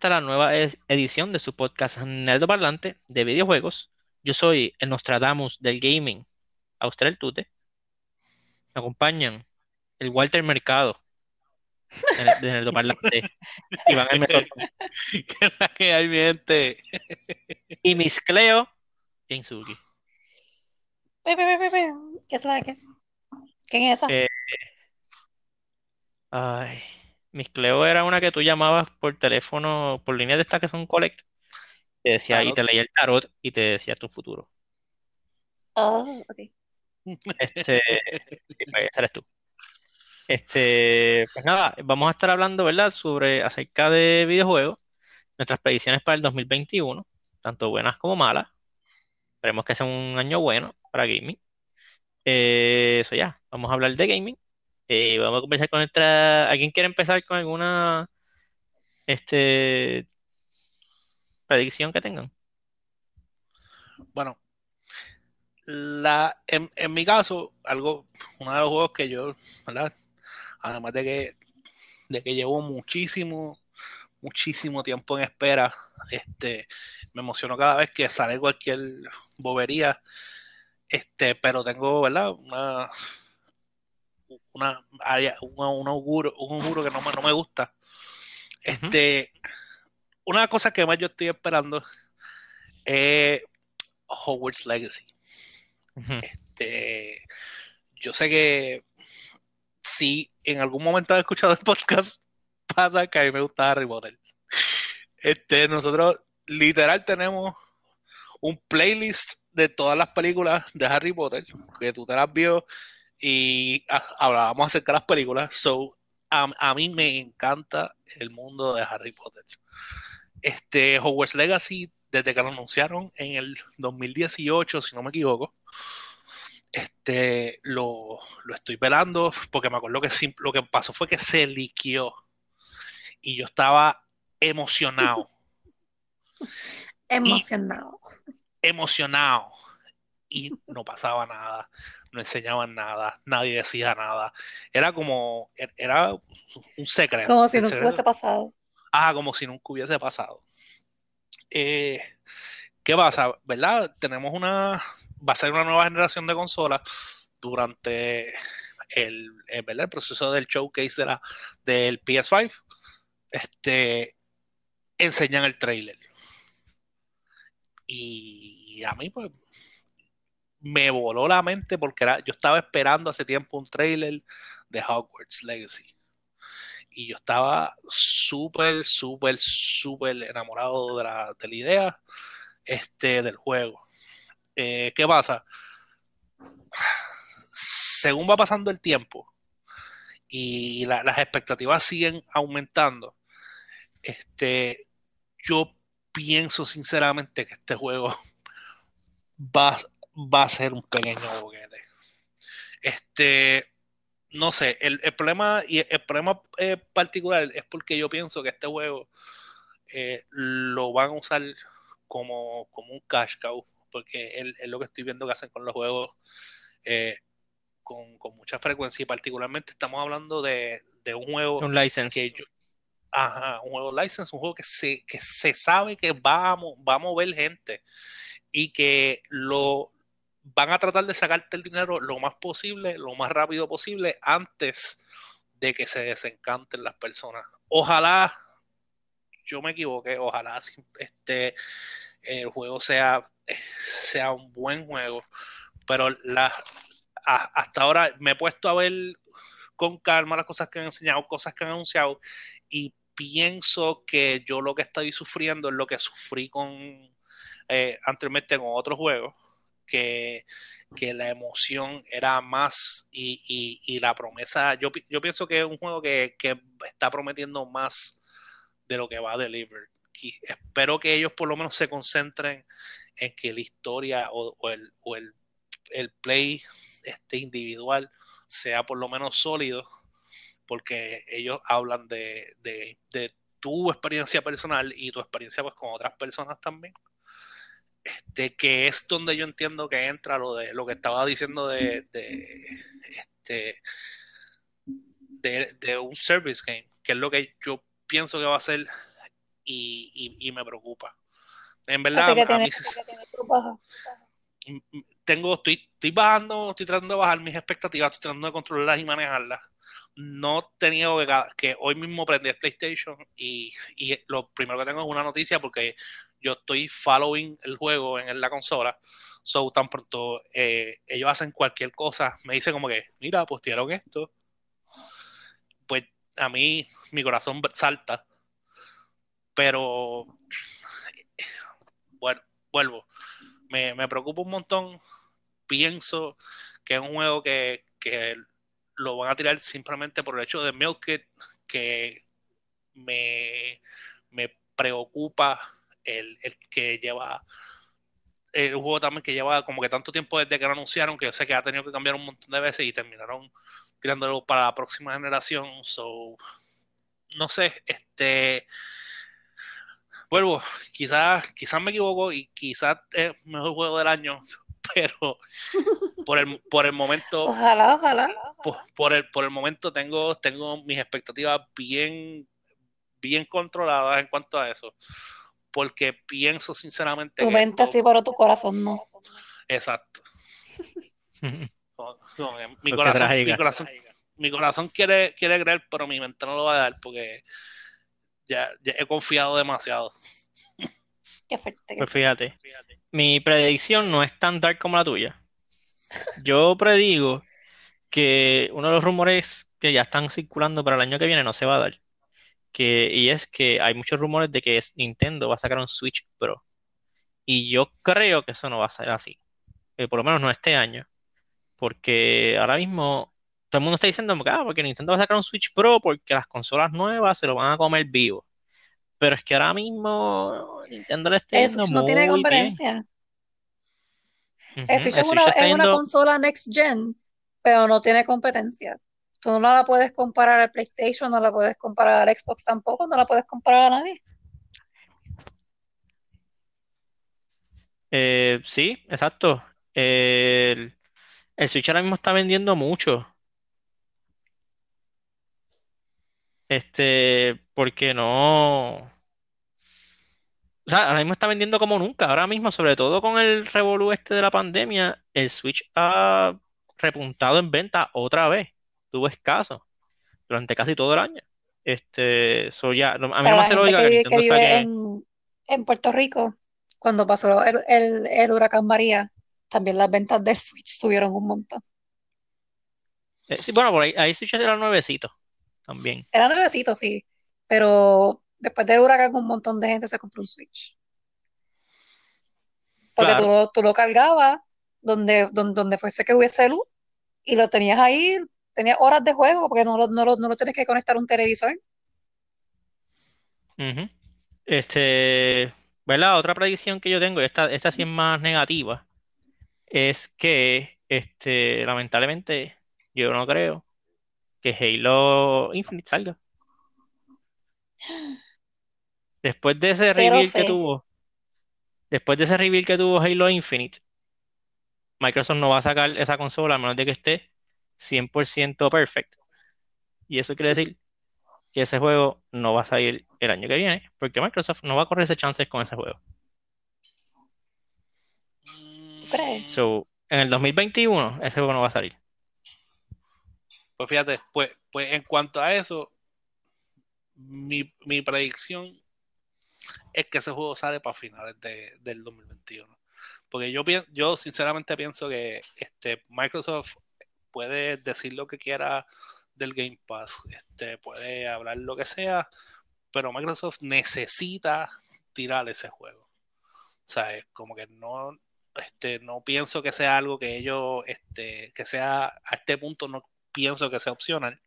Bienvenidos a esta la nueva edición de su podcast Nerdo Parlante de videojuegos. Yo soy el Nostradamus del gaming, Austral Tute. Me acompañan el Walter Mercado de Nerdo Parlante, Iván. ¿Qué es la que hay, mi gente? Y Miss Cleo pe. ¿Qué es la que es? ¿Quién es esa? Eh, ay, Miss Cleo era una que tú llamabas por teléfono, por línea de estas que son collect. Te decía, y te leía el tarot y te decía tu futuro. Oh, ok. Este, pues, esa eres tú. Este, pues nada, vamos a estar hablando, ¿verdad?, sobre acerca de videojuegos, nuestras predicciones para el 2021, tanto buenas como malas. Esperemos que sea un año bueno para gaming. Eh, Eso ya, vamos a hablar de gaming. Eh, vamos a comenzar con nuestra. ¿Alguien quiere empezar con alguna este, predicción que tengan? Bueno, la, en, en mi caso, algo, uno de los juegos que yo, ¿verdad? Además de que, de que llevo muchísimo, muchísimo tiempo en espera, este, me emociono cada vez que sale cualquier bobería, este, pero tengo, ¿verdad? Una, una un auguro, un auguro que no me, no me gusta. Este, una cosa que más yo estoy esperando es Hogwarts Legacy. Este, yo sé que si en algún momento has escuchado el podcast, pasa que a mí me gusta Harry Potter. Este, nosotros literal tenemos un playlist de todas las películas de Harry Potter, que tú te las vio y hablábamos acerca de las películas. So, a, a mí me encanta el mundo de Harry Potter. Este, Hogwarts Legacy, desde que lo anunciaron en el 2018, si no me equivoco, este, lo, lo estoy velando porque me acuerdo que lo que pasó fue que se liqueó y yo estaba emocionado, Emocionado. emocionado y no pasaba nada, no enseñaban nada, nadie decía nada, era como, er- era un secreto. Como si nunca secreto- hubiese pasado. Ah, como si nunca hubiese pasado. Eh, ¿qué pasa? ¿Verdad? Tenemos una, va a ser una nueva generación de consolas durante el, el, ¿verdad? el proceso del showcase de la, del PS5. Este, enseñan el trailer. Y a mí, pues, me voló la mente porque era, yo estaba esperando hace tiempo un trailer de Hogwarts Legacy. Y yo estaba súper, súper, súper enamorado de la, de la idea este, del juego. Eh, ¿Qué pasa? Según va pasando el tiempo y la- las expectativas siguen aumentando, este, yo pienso sinceramente que este juego va, va a ser un pequeño boquete. Este, no sé, el, el problema y el problema eh, particular es porque yo pienso que este juego eh, lo van a usar como, como un cash cow, porque es, lo que estoy viendo que hacen con los juegos eh, con, con mucha frecuencia y particularmente estamos hablando de, de un juego Un license. que yo, ajá, un juego license, un juego que se, que se sabe que va a, va a mover gente y que lo van a tratar de sacarte el dinero lo más posible, lo más rápido posible, antes de que se desencanten las personas. Ojalá, yo me equivoqué, ojalá este, el juego sea, sea un buen juego, pero la, hasta ahora me he puesto a ver con calma las cosas que han enseñado, cosas que han anunciado, y pienso que yo lo que estoy sufriendo es lo que sufrí con eh, anteriormente con otros juegos, que, que la emoción era más y, y- la promesa, yo, yo pienso que es un juego que, que está prometiendo más de lo que va a deliver. Y espero que ellos por lo menos se concentren en que la historia o, o el, o el, el play este individual sea por lo menos sólido, porque ellos hablan de, de, de tu experiencia personal y tu experiencia pues con otras personas también. Este, que es donde yo entiendo que entra lo de lo que estaba diciendo de, de este de, de un service game, que es lo que yo pienso que va a ser y, y, y me preocupa. En verdad, que a mí que tiene tu baja. m- m- tengo, estoy, estoy bajando, estoy tratando de bajar mis expectativas, estoy tratando de controlarlas y manejarlas. No tenido que, que hoy mismo prendí el PlayStation y, y lo primero que tengo es una noticia porque yo estoy following el juego en, la consola. So, tan pronto eh, ellos hacen cualquier cosa, me dicen como que, mira, postearon esto. Pues a mí mi corazón salta. Pero, bueno, vuelvo me, me preocupa un montón. Pienso que es un juego que, que lo van a tirar simplemente por el hecho de Milk que me, me preocupa el, el que lleva el juego también que lleva como que tanto tiempo desde que lo anunciaron que yo sé que ha tenido que cambiar un montón de veces y terminaron tirándolo para la próxima generación. So, no sé, este vuelvo, quizás quizás me equivoco y quizás es el mejor juego del año, pero por el, por el momento Ojalá, ojalá. por, por el, por el momento tengo, tengo mis expectativas bien, bien controladas en cuanto a eso. Porque pienso sinceramente Tu que mente esto- sí, pero tu corazón no. Exacto. No, no, mi, corazón, mi corazón, mi corazón quiere, quiere creer, pero mi mente no lo va a dar porque ya, ya he confiado demasiado. Qué fuerte. Pues fíjate, mi predicción no es tan dark como la tuya. Yo predigo que uno de los rumores que ya están circulando para el año que viene no se va a dar. Que, y es que hay muchos rumores de que Nintendo va a sacar un Switch Pro. Y yo creo que eso no va a ser así. Eh, por lo menos no este año. Porque ahora mismo todo el mundo está diciendo que ah, porque Nintendo va a sacar un Switch Pro porque las consolas nuevas se lo van a comer vivo. Pero es que ahora mismo Nintendo le está yendo Switch no tiene muy bien. competencia. El Switch el es una, Switch es una consola next gen, pero no tiene competencia. No la puedes comparar al PlayStation, no la puedes comparar al Xbox tampoco, no la puedes comparar a nadie. Eh, sí, exacto. El, Switch ahora mismo está vendiendo mucho. Este, porque no. Ahora mismo está vendiendo como nunca. Ahora mismo, sobre todo con el revolú este de la pandemia, el Switch ha repuntado en venta otra vez. Tuvo escaso durante casi todo el año. Este, so ya, a mí Para no me hace lógica que que vive, que Nintendo vive saque. en, en Puerto Rico, cuando pasó el, el- el huracán María, también las ventas del Switch subieron un montón. Eh, sí, bueno, por ahí, ahí Switch era nuevecito también. Era nuevecito, sí, pero después del huracán un montón de gente se compró un Switch. Porque tú, Claro. lo- tú lo cargabas donde, donde, donde fuese que hubiese luz y lo tenías ahí, tenías horas de juego porque no lo, no lo, no lo tienes que conectar a un televisor. Ujú. Este, ¿verdad? Otra predicción que yo tengo, y esta, esta sí es más negativa, es que, este, lamentablemente, yo no creo que Halo Infinite salga. Después de ese Cero reveal que tuvo, después de ese reveal que tuvo Halo Infinite, Microsoft no va a sacar esa consola a menos de que esté 100% perfect. Y eso quiere decir que ese juego no va a salir el año que viene, porque Microsoft no va a correrse chances con ese juego. crees? So, en el 2021, ese juego no va a salir. Pues fíjate, pues, pues en cuanto a eso, mi, mi predicción es que ese juego sale para finales de, del 2021. Porque yo, pien- yo sinceramente pienso que este, Microsoft puede decir lo que quiera del Game Pass, este, puede hablar lo que sea, pero Microsoft necesita tirar ese juego. O sea, es como que no, este, no pienso que sea algo que ellos, este, que sea a este punto no pienso que sea opcional.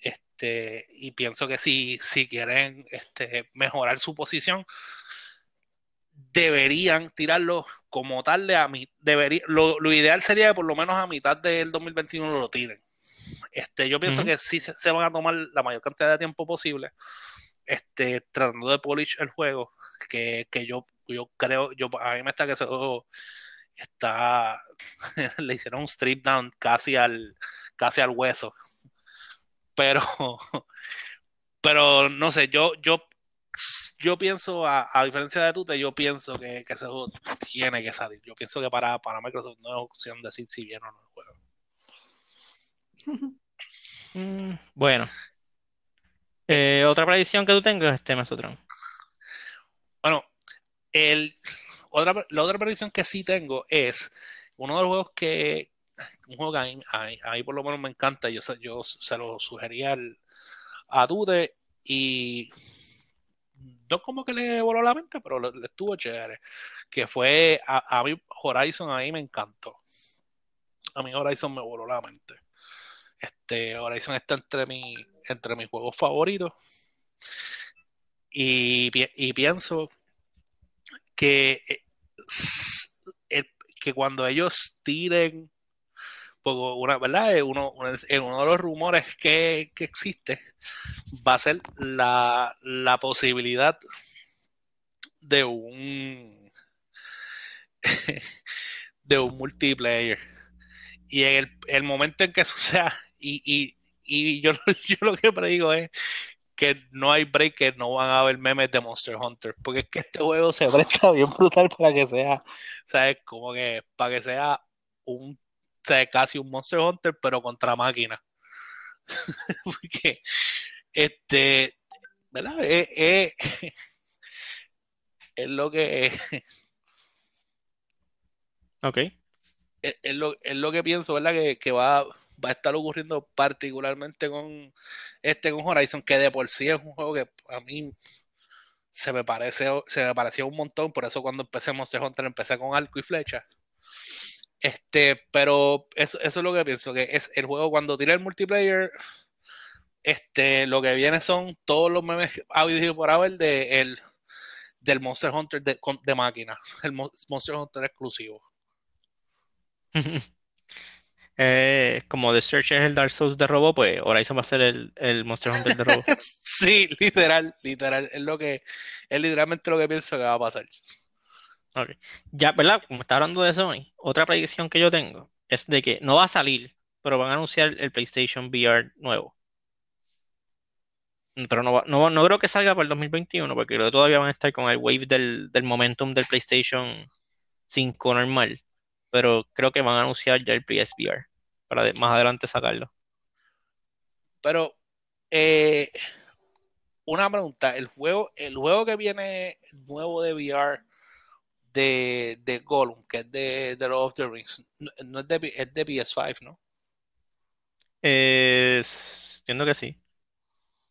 Este, y pienso que si, si quieren este, mejorar su posición, deberían tirarlo como tal de a mi, debería, lo, lo ideal sería que por lo menos a mitad del 2021 lo tiren. Este, yo pienso que sí se, se van a tomar la mayor cantidad de tiempo posible, este, tratando de polish el juego, que, que yo, yo creo, yo, a mí me está que juego está, le hicieron un strip down casi al, casi al hueso. Pero, pero no sé, yo, yo yo pienso, a, a diferencia de Tute, yo pienso que, que, ese juego tiene que salir. Yo pienso que para, para Microsoft no es opción decir si viene o no el juego. Mm, bueno. Eh, otra predicción que tú tengas, este Mesotron. Bueno, el, otra, la otra predicción que sí tengo es uno de los juegos que, un juego que a mí, a mí por lo menos me encanta, yo, yo se lo sugería al, a Dude y no como que le voló la mente, pero le, le estuvo chévere. Que fue a, a, mí Horizon, a mí me encantó. A mí Horizon me voló la mente. Este Horizon está entre, mi, entre mis juegos favoritos. Y, y pienso que, eh, que cuando ellos tiren una, ¿verdad? Uno, uno de los rumores que, que, existe va a ser la, la posibilidad de un de un multiplayer. Y en el, el momento en que eso sea, y, y, y yo, yo lo que predigo es que no hay break, que no van a haber memes de Monster Hunter, porque es que este juego se presta bien brutal para que sea, ¿sabes? Como que para que sea un sea, casi un Monster Hunter, pero contra máquina. Porque, este, ¿verdad? Es, es, es lo que. Ok. Es, es, lo, es, lo, que pienso, ¿verdad? Que, que va, va, a estar ocurriendo particularmente con este con Horizon, que de por sí es un juego que a mí se me parece, se me parecía un montón, por eso cuando empecé Monster Hunter empecé con arco y flecha. Este, pero eso, eso, es lo que pienso, que es el juego cuando tira el multiplayer, este, lo que viene son todos los memes habido por haber de el, del Monster Hunter de, de máquina, el Monster Hunter exclusivo. eh, como The Search es el Dark Souls de robo, pues Horizon va a ser el, el Monster Hunter de robo. sí, literal, literal, es lo que, es literalmente lo que pienso que va a pasar. Okay. Ya, ¿verdad? Como está hablando de Sony, otra predicción que yo tengo es de que no va a salir, pero van a anunciar el PlayStation VR nuevo. Pero no, no, no creo que salga para el 2021, porque creo que todavía van a estar con el wave del, del momentum del PlayStation 5 normal. Pero creo que van a anunciar ya el PSVR para de, más adelante sacarlo. Pero, eh, una pregunta, el juego, el juego que viene nuevo de VR de, de Gollum, que es de, de Lord of the Rings, no, es, de, es de PS5, ¿no? Eh, entiendo que sí.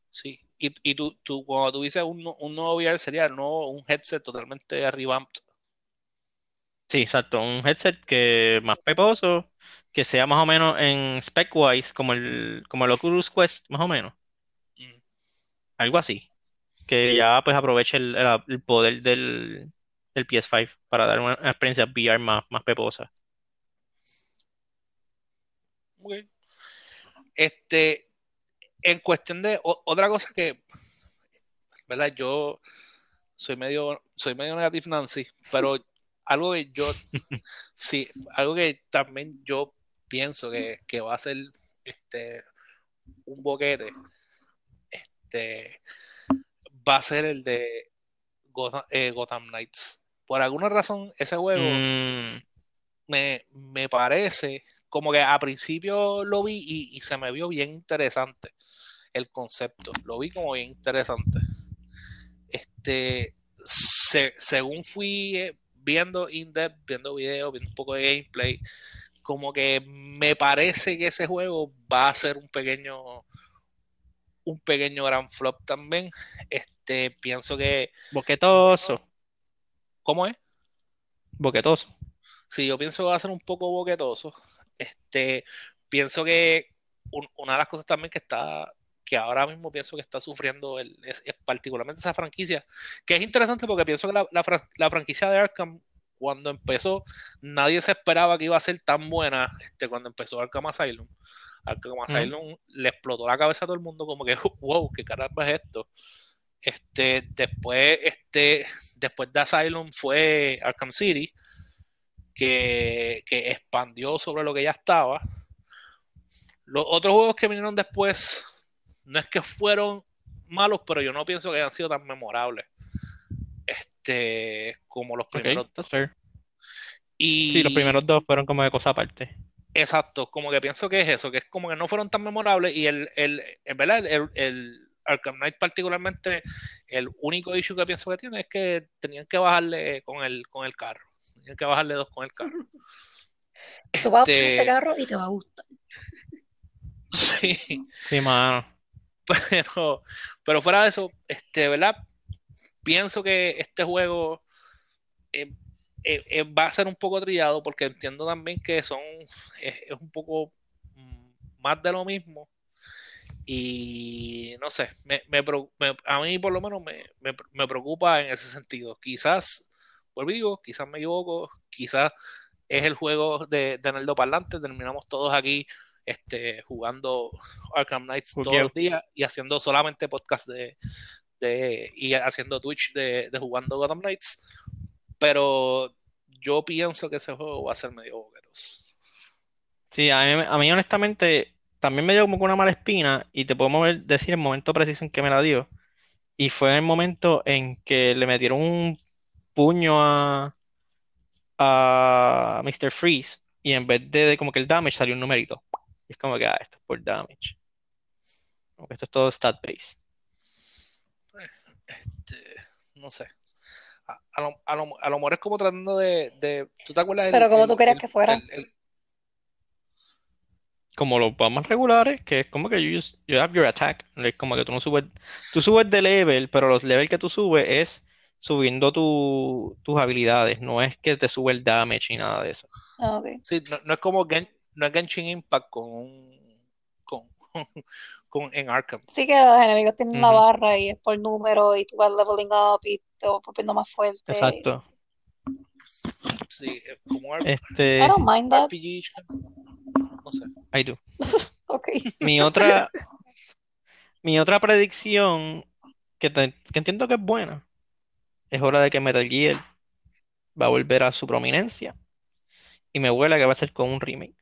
Sí, y, y tú, tú, cuando tú dices un, un nuevo VR sería no un headset totalmente revamped. Sí, exacto, un headset que más peposo, que sea más o menos en spec-wise, como el, como el Oculus Quest, más o menos. Mm. Algo así. Que ya pues aproveche el, el poder del, del PS5 para dar una, experiencia VR más, más peposa. Okay. Este, en cuestión de otra cosa que, ¿verdad? Yo soy medio, soy medio negativo Nancy, pero algo que yo, sí, algo que también yo pienso que, que va a ser este, un boquete, este, va a ser el de Gotham, eh, Gotham Knights por alguna razón ese juego mm. me, me, parece como que a principio lo vi y, y, se me vio bien interesante el concepto, lo vi como bien interesante. Este, se, según fui eh, viendo in-depth, viendo videos, viendo un poco de gameplay, como que me parece que ese juego va a ser un pequeño un pequeño gran flop también. Este, pienso que boquetoso. ¿Cómo es? Boquetoso. Sí, yo pienso que va a ser un poco boquetoso. Este, pienso que un, una de las cosas también que está, que ahora mismo pienso que está sufriendo el, es, es particularmente esa franquicia, que es interesante porque pienso que la, la, la, franquicia de Arkham, cuando empezó, nadie se esperaba que iba a ser tan buena este, cuando empezó Arkham Asylum. Arkham Asylum mm. le explotó la cabeza a todo el mundo como que, wow, qué caramba es esto. Este, después, este, después de Asylum fue Arkham City, que, que expandió sobre lo que ya estaba. Los otros juegos que vinieron después no es que fueron malos, pero yo no pienso que hayan sido tan memorables. Este, como los primeros. fair. Y Sí, los primeros dos fueron como de cosa aparte. Exacto, como que pienso que es eso, que es como que no fueron tan memorables y el, el, en verdad, el, el Arkham Knight particularmente, el único issue que pienso que tiene es que tenían que bajarle con el, con el carro, tenían que bajarle dos con el carro. Tú vas a usar Este- este carro y te va a gustar. Sí, Sí, mano. pero, pero fuera de eso, este, ¿verdad? Pienso que este juego eh, eh, eh, va a ser un poco trillado porque entiendo también que son es, es un poco mm, más de lo mismo y no sé, me, me me- a mí por lo menos me, me- me preocupa en ese sentido. Quizás, vuelvo digo, quizás me equivoco, quizás es el juego de, de Nerdo Parlante, terminamos todos aquí este, jugando Arkham Knights todos los días y haciendo solamente podcast de, de y haciendo Twitch de, de jugando Gotham Knights, pero yo pienso que ese juego va a ser medio boquetos. Sí, a mí, a mí honestamente también me dio como una mala espina y te puedo mover- decir el momento preciso en que me la dio. Y fue en el momento en que le metieron un puño a, a Mr. Freeze y en vez de, de como que el damage salió un numerito. Y es como que, ah, esto es por damage. Como que esto es todo stat based. Este, no sé. A, a lo, a, lo, a lo mejor es como tratando de, de ¿tú te acuerdas? Pero como el- tú querías el- que fuera. el- el- Como los más regulares, que es como que you, just- you have your attack. Es como que tú no subes, tú subes de level, pero los levels que tú subes es subiendo tu- tus habilidades, no es que te sube el damage ni nada de eso. Ah, sí, no, no es como Gen- no es Genshin Impact con un- con, con, en Arkham. Sí que los enemigos tienen una Ujú. barra y es por número y tú vas leveling up y te vas volviendo más fuerte. Exacto. Sí, es como Ar- Este, I don't mind that. RPG. No sé. I do. Ok. Mi otra, mi otra predicción, que, te- que entiendo que es buena, es hora de que Metal Gear va a volver a su prominencia y me huele que va a ser con un remake.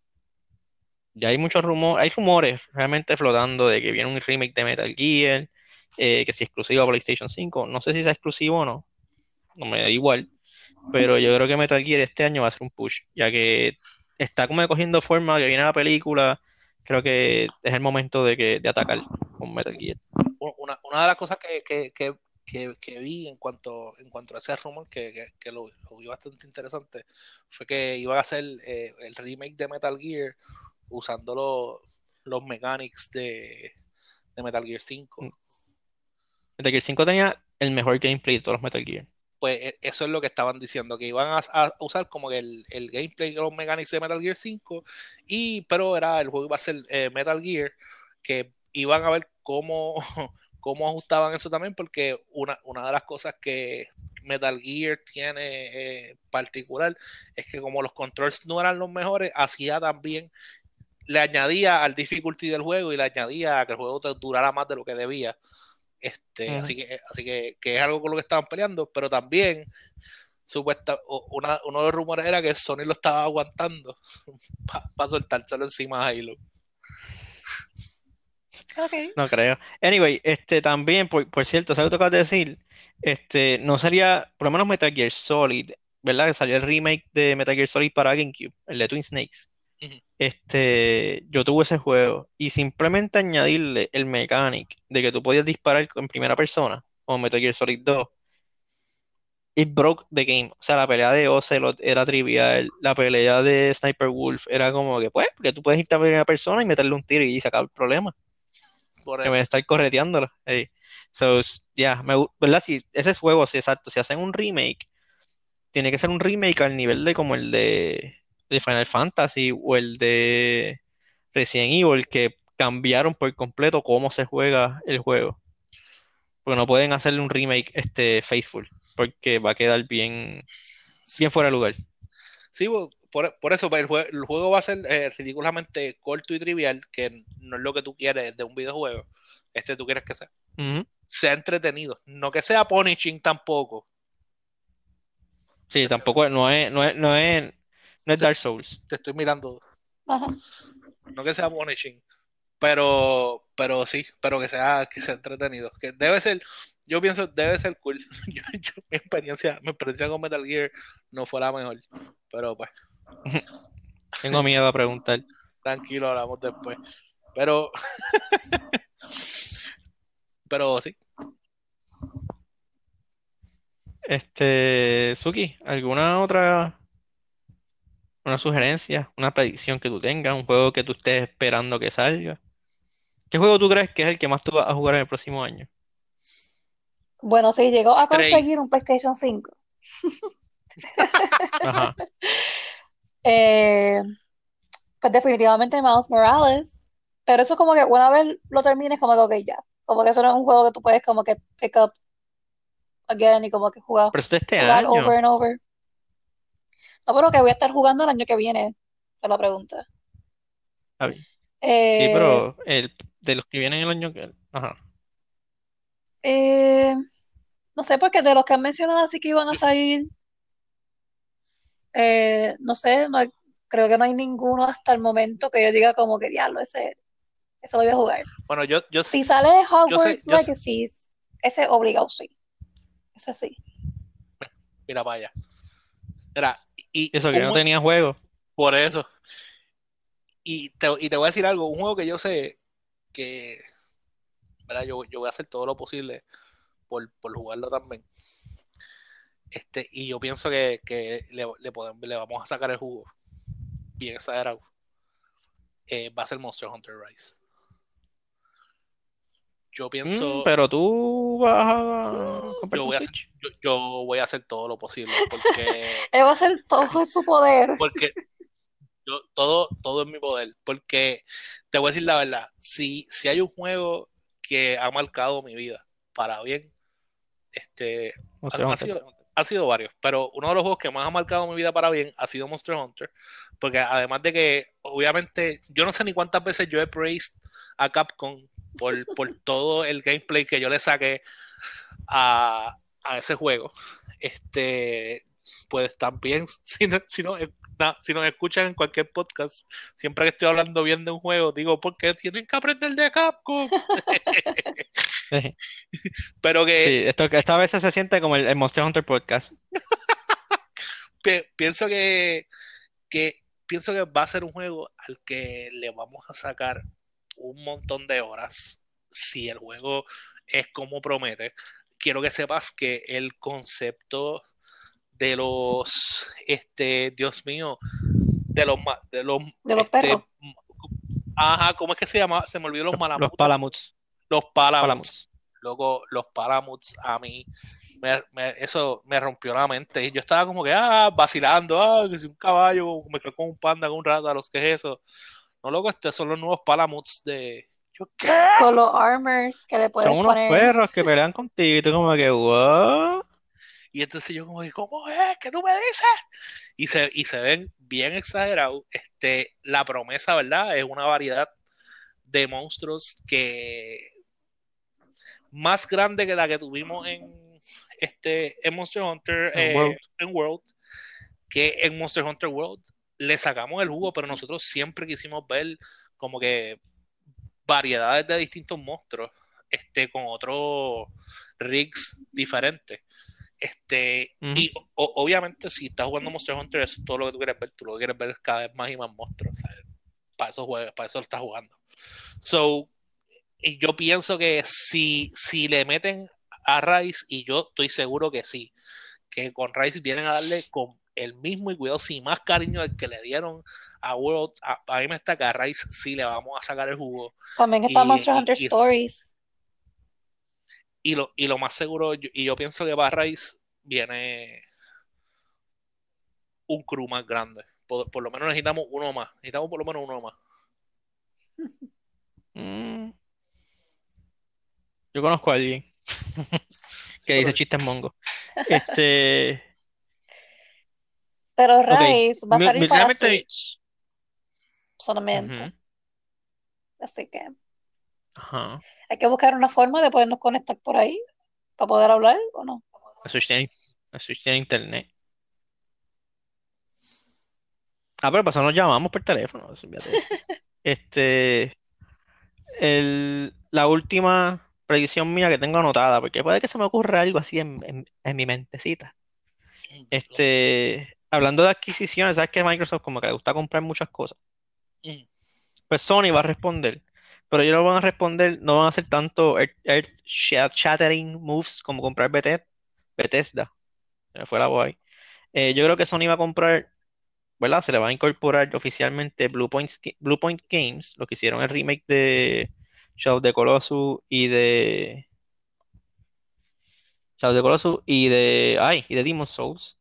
Ya hay muchos rumores, hay rumores realmente flotando de que viene un remake de Metal Gear, eh, que si exclusivo a PlayStation 5, no sé si sea exclusivo o no, no me da igual, pero yo creo que Metal Gear este año va a ser un push, ya que está como cogiendo forma, que viene la película, creo que es el momento de, que, de atacar con Metal Gear. Una, una de las cosas que, que, que, que vi en cuanto, en cuanto a ese rumor, que, que, que lo, lo vi bastante interesante, fue que iban a hacer eh, el remake de Metal Gear usando los, los mechanics de, de Metal Gear 5. Mm. Metal Gear 5 tenía el mejor gameplay de todos los Metal Gear. Pues e- eso es lo que estaban diciendo, que iban a, a usar como el, el gameplay de los mechanics de Metal Gear 5, y, pero era el juego iba a ser eh, Metal Gear, que iban a ver cómo, cómo ajustaban eso también, porque una, una de las cosas que Metal Gear tiene eh, particular es que como los controls no eran los mejores, hacía también, le añadía al difficulty del juego y le añadía a que el juego te durara más de lo que debía. Este. Así, que, así que, que es algo con lo que estaban peleando, pero también supuesta, una- uno de los rumores era que Sony lo estaba aguantando para soltárselo encima a Halo. No creo. Anyway, este también, por, por cierto, ¿sabes lo que acabas de decir? Este, no sería, por lo menos Metal Gear Solid, ¿verdad? Que salió el remake de Metal Gear Solid para GameCube, el de Twin Snakes. Este, yo tuve ese juego y simplemente añadirle el mechanic de que tú podías disparar en primera persona, como Metal Gear Solid 2, it broke the game. O sea, la pelea de Ocelot era trivial, la pelea de Sniper Wolf era como que, pues, que tú puedes irte a primera persona y meterle un tiro y sacar el problema Por que me eso. estar correteándolo. So, ya, me ¿verdad? Si ese es juego, sí, exacto. Si hacen un remake, tiene que ser un remake al nivel de como el de, de Final Fantasy o el de Resident Evil, que cambiaron por completo cómo se juega el juego. Porque no pueden hacerle un remake este, faithful, porque va a quedar bien, bien fuera de lugar. Sí, por, por eso el, jue- el juego va a ser eh, ridículamente corto y trivial, que no es lo que tú quieres de un videojuego. Este tú quieres que sea, sea entretenido, no que sea punishing tampoco. Sí, tampoco no es, no es, no es, no es Dark Souls. Te estoy mirando, Ajá. no que sea punishing. Pero, pero sí, pero que sea, que sea entretenido. Que debe ser, yo pienso, debe ser cool. Yo, yo- mi experiencia, mi experiencia con Metal Gear no fue la mejor. Pero pues, Tengo miedo a preguntar. tranquilo, hablamos después. Pero, pero sí. Este, Suki, ¿alguna otra, una sugerencia, una predicción que tú tengas, un juego que tú estés esperando que salga? ¿Qué juego tú crees que es el que más tú vas a jugar en el próximo año? Bueno, si llegó a Stray. conseguir un PlayStation 5, Ajá. eh, pues definitivamente Miles Morales. Pero eso como que una vez lo termines, como que ok, ya. Como que eso no es un juego que tú puedes como que pick up again y como que jugar, Pero eso es este jugar año. over and over. No, pero que voy a estar jugando el año que viene, es la pregunta. Está bien. Sí, Eh, pero el, de los que vienen el año que... Ajá. eh, no sé, porque de los que han mencionado así que iban a salir, eh, no sé, no hay- creo que no hay ninguno hasta el momento que yo diga como que diablo, ese, ese lo voy a jugar. Bueno, yo, yo Si sale Hogwarts yo sé. Ese obligado sí. Ese sí. mira allá. Mira, y Eso que un no tenía juego. por eso. Y te, y te voy a decir algo, un juego que yo sé que, ¿verdad? Yo, yo voy a hacer todo lo posible por, por jugarlo también. Este, y yo pienso que, que le, le podemos, le vamos a sacar el jugo bien exagerado. Eh, va a ser Monster Hunter Rise. Yo Mm, pienso, pero tú vas a yo voy a hacer, yo, yo voy a hacer todo lo posible porque Él va a hacer todo en su poder. porque yo, todo, todo es mi poder. Porque te voy a decir la verdad, si, si hay un juego que ha marcado mi vida para bien, este, Monster ha sido, ha sido varios, pero uno de los juegos que más ha marcado mi vida para bien ha sido Monster Hunter. Porque además de que, obviamente, yo no sé ni cuántas veces yo he praised a Capcom por, por todo el gameplay que yo le saqué a, a ese juego. Este, pues también, si, no, si, no, na- si nos escuchan en cualquier podcast, siempre que estoy hablando bien de un juego, digo, porque tienen que aprender de Capcom. Sí, Pero que esto, esta vez se siente como el, el Monster Hunter Podcast. pi- pienso que, que pienso que va a ser un juego al que le vamos a sacar un montón de horas si el juego es como promete. Quiero que sepas que el concepto de los, este, Dios mío, de los, de los, De los este, perros. ajá, ¿cómo es que se llama? Se me olvidó los Los, malamuts. los Palamuts. Los Palamuts. Palamuts. Loco, los Palamuts a mí, me- me- eso me rompió la mente. Y yo estaba como que, ah, vacilando, ah, que si un caballo me quedo con un panda, con un rata, los que es eso. No, loco, estos son los nuevos Palamuts de. ¿Yo qué? Con los armors que le puedes Son unos poner. perros que pelean contigo y tú como que, what? Y entonces yo como que, ¿cómo es? ¿Qué tú me dices? Y se, y se ven bien exagerados. Este, la promesa, ¿verdad? Es una variedad de monstruos que más grande que la que tuvimos en este en Monster Hunter En eh, World. en World, que en Monster Hunter World le sacamos el jugo, pero nosotros siempre quisimos ver como que variedades de distintos monstruos, este, con otros rigs diferentes. Este, y o- obviamente si estás jugando Monster Hunter, eso es todo lo que tú quieres ver, tú lo que quieres ver es cada vez más y más monstruos, ¿sabes? Para eso juegas, para eso lo estás jugando. So, yo pienso que si, si le meten a Rice, y yo estoy seguro que sí, que con Rice vienen a darle con el mismo y cuidado, sin más cariño del que le dieron a World, a, a mí me está que a Rice sí le vamos a sacar el jugo. También está Y- Monster y- Hunter y- Stories. Y lo, y lo más seguro, yo- y yo pienso que para Rice viene un crew más grande. Por, por lo menos necesitamos uno más. Necesitamos por lo menos uno más. Mm. Yo conozco a alguien que dice chistes mongo. Este, Pero Ok. Rise va a salir mi- para realmente- Switch. Solamente. Así que ajá. hay que buscar una forma de podernos conectar por ahí para poder hablar o no. La Switch tiene, la Switch tiene internet. Ah, pero pasamos nos llamamos por teléfono. eso, olvídate de eso. Este, el- la última predicción mía que tengo anotada, porque puede que se me ocurra algo así en, en- mi mentecita. Este, hablando de adquisiciones, sabes que Microsoft como que le gusta comprar muchas cosas. Pues Sony va a responder, pero ellos no van a responder, no van a hacer tanto earth, earth sha- shattering moves como comprar Bethesda. Se fue la voz ahí. Eh, yo creo que Sony va a comprar, ¿verdad? Se le va a incorporar oficialmente Bluepoint, Bluepoint Games, lo que hicieron el remake de Shadow the Colossus y de Shadow the Colossus y de, ay, y de Demon's Souls.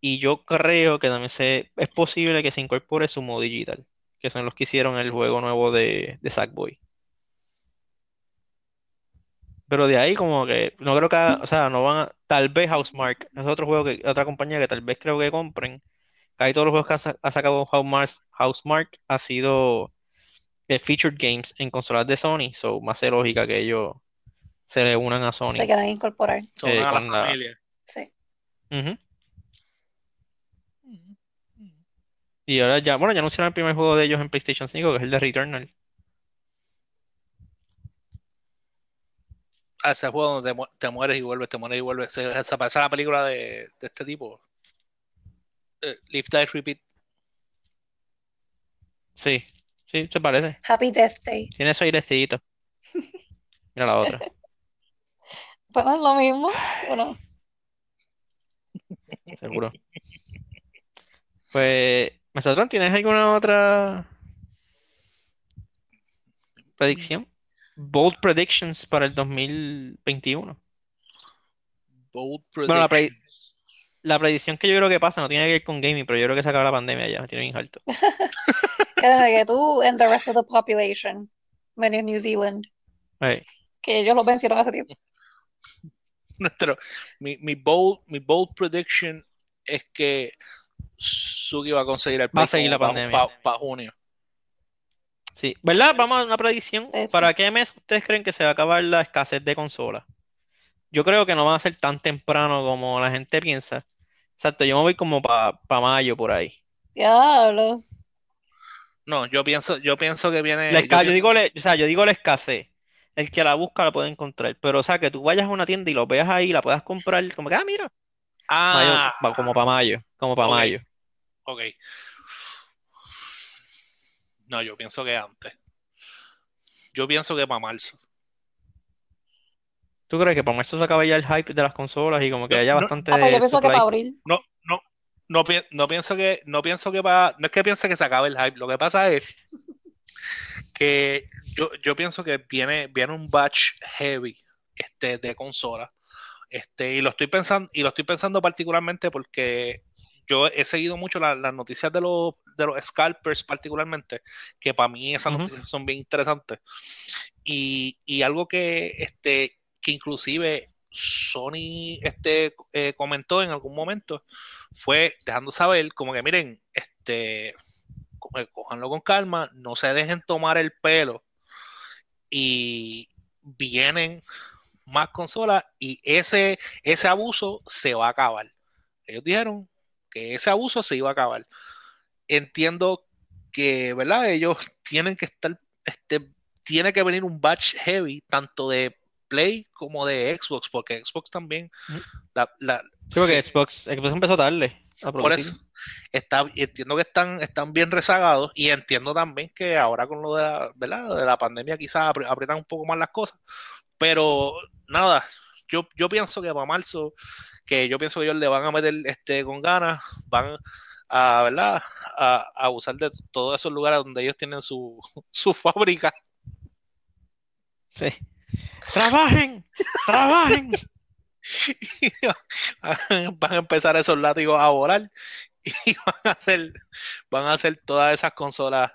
Y yo creo que también se, es posible que se incorpore su modo digital, que son los que hicieron el juego nuevo de, de Sackboy. Pero de ahí como que no creo que, o sea, no van a, tal vez Housemark, es otro juego que, otra compañía que tal vez creo que compren. Casi todos los juegos que ha sacado Housemark, Housemark ha sido de featured games en consolas de Sony, so más lógica que ellos se le unan a Se Sony. quieren incorporar. Son Eh, a la familia. Sí. Ujú. Y ahora ya, bueno, ya anunciaron el primer juego de ellos en PlayStation 5, que es el de Returnal. a ese juego donde te, mu- te mueres y vuelves, te mueres y vuelves. Se, se parece a la película de, de este tipo. Eh, Live, Die, Repeat. Sí, sí, se parece. Happy Death Day. Tiene esos airecitos. Mira la otra. Bueno, es lo mismo. Bueno, Seguro. Pues, Metatron, ¿tienes alguna otra predicción? Bold predictions para el 2021. Bold Bueno, la pre- Predictions. La predicción que yo creo que pasa no tiene que ver con gaming, pero yo creo que se acaba la pandemia ya, me tiene bien alto. créeme que tú and the rest of the population, menos New Zealand, que ellos lo vencieron hace tiempo. Nuestro, mi, mi, bold, mi bold prediction es que Suki va a conseguir el Va a Play seguir la como pandemia. para junio. Sí, ¿verdad? Vamos a una predicción. Sí. ¿Para qué mes ustedes creen que se va a acabar la escasez de consolas? Yo creo que no va a ser tan temprano como la gente piensa. Exacto, yo me voy como para mayo por ahí. Diablo. No, yo pienso, yo pienso que viene. La yo esca- yo pienso- digo, le- o sea, yo digo la escasez. El que la busca la puede encontrar. Pero, o sea, que tú vayas a una tienda y lo veas ahí, la puedas comprar, como que, ah, mira, mayo, Ah, como para mayo, como para Ok. mayo. ok. No, yo pienso que antes. Yo pienso que para marzo. ¿Tú crees que para marzo se acaba ya el hype de las consolas y como que No, haya no. bastante Ah, pues yo pienso que supply? para abril. No, no, no, pi- no pienso que, no pienso que para, no es que piense que se acabe el hype. Lo que pasa es que yo, yo pienso que viene, viene un batch heavy este, de consola. Este, y lo estoy pensando, y lo estoy pensando particularmente porque yo he seguido mucho la- las noticias de los, de los scalpers particularmente, que para mí esas noticias son bien interesantes. Y, y algo que, este, que inclusive Sony este, eh, comentó en algún momento fue dejando saber como que miren, este, co- eh, con calma, no se dejen tomar el pelo y vienen más consolas y ese, ese abuso se va a acabar. Ellos dijeron que ese abuso se iba a acabar. Entiendo que, ¿verdad? Ellos tienen que estar, este, tiene que venir un batch heavy, tanto de Play como de Xbox, porque Xbox también, la, la- Sí, porque sí, Xbox, Xbox empezó tarde a por eso está, entiendo que están, están bien rezagados y entiendo también que ahora con lo de la, ¿verdad? de la pandemia quizás aprietan un poco más las cosas, pero nada, yo, yo pienso que para marzo, que yo pienso que ellos le van a meter este, con ganas, van a, ¿verdad? a, a usar de todos esos lugares donde ellos tienen su, su fábrica Sí. ¡Trabajen! ¡Trabajen! y van a empezar esos látigos a volar y van a hacer, van a hacer todas esas consolas.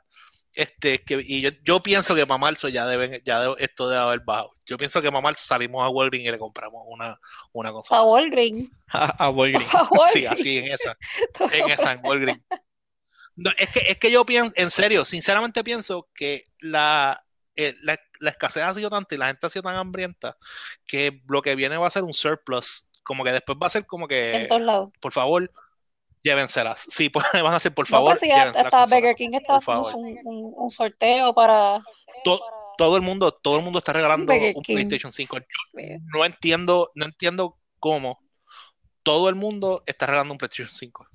Este, que, y yo, yo pienso que para marzo ya deben, ya de- esto debe haber bajado. Yo pienso que para marzo salimos a Walgreens y le compramos una, una consola. Walgreens. A, a Walgreens. Sí, así en esa, en esa, en Walgreens. No, es que, es que yo pienso, en serio, sinceramente pienso que la, eh, la, la escasez ha sido tanta y la gente ha sido tan hambrienta que lo que viene va a ser un surplus. Como que después va a ser como En que, todos lados. por favor, llévenselas. Sí, pues, van a ser, por No, favor, pues sí, hasta. Burger King está haciendo un, un- un sorteo para... To- todo el mundo, todo el mundo está regalando un. PlayStation 5. Yo Sí. no entiendo, no entiendo cómo todo el mundo está regalando un PlayStation 5.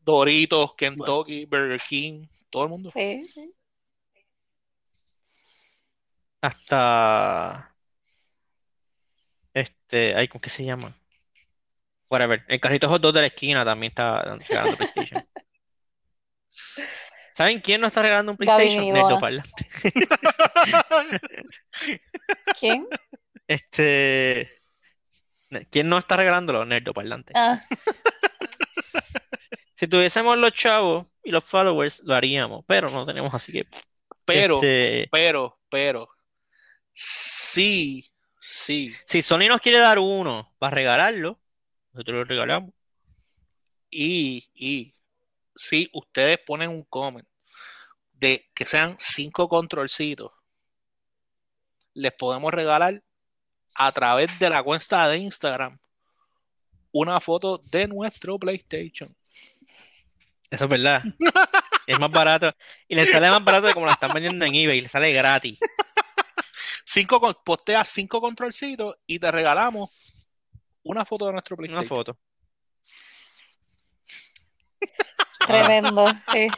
Doritos, Kentucky, Burger King, todo el mundo. Sí, sí. Hasta. Este. Ay, ¿cómo que se llama? Whatever. El carrito hot dog de la esquina también está regalando PlayStation. ¿Saben quién no está regalando un PlayStation? Miniboda. Nerdoparlante. ¿Quién? Este. ¿Quién no está regalándolo? Nerdoparlante. Ah, Si tuviésemos los chavos y los followers, lo haríamos, pero no tenemos así que. Pero, este, pero, pero, sí, sí. si Sony nos quiere dar uno para regalarlo, nosotros lo regalamos. Y, y, si ustedes ponen un comment de que sean cinco controlcitos, les podemos regalar a través de la cuenta de Instagram una foto de nuestro PlayStation. Eso es verdad. Es más barato. Y le sale más barato de como la están vendiendo en eBay. Le sale gratis. Cinco, postea cinco controlcitos y te regalamos una foto de nuestro Una PlayStation. foto. tremendo, sí.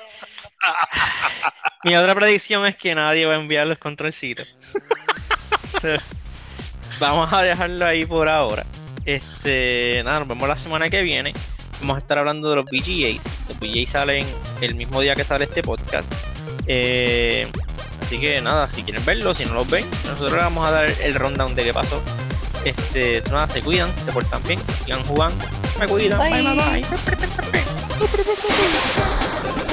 Mi otra predicción es que nadie va a enviar los controlcitos. Vamos a dejarlo ahí por ahora. Este, nada, nos vemos la semana que viene. Vamos a estar hablando de los VGAs. Los VGAs salen el mismo día que sale este podcast. Eh, así que nada, si quieren verlo, si no los ven, nosotros les vamos a dar el rundown de qué pasó. Este, nada, se cuidan, se portan bien, sigan jugando, me cuidan, bye bye. bye. Bye.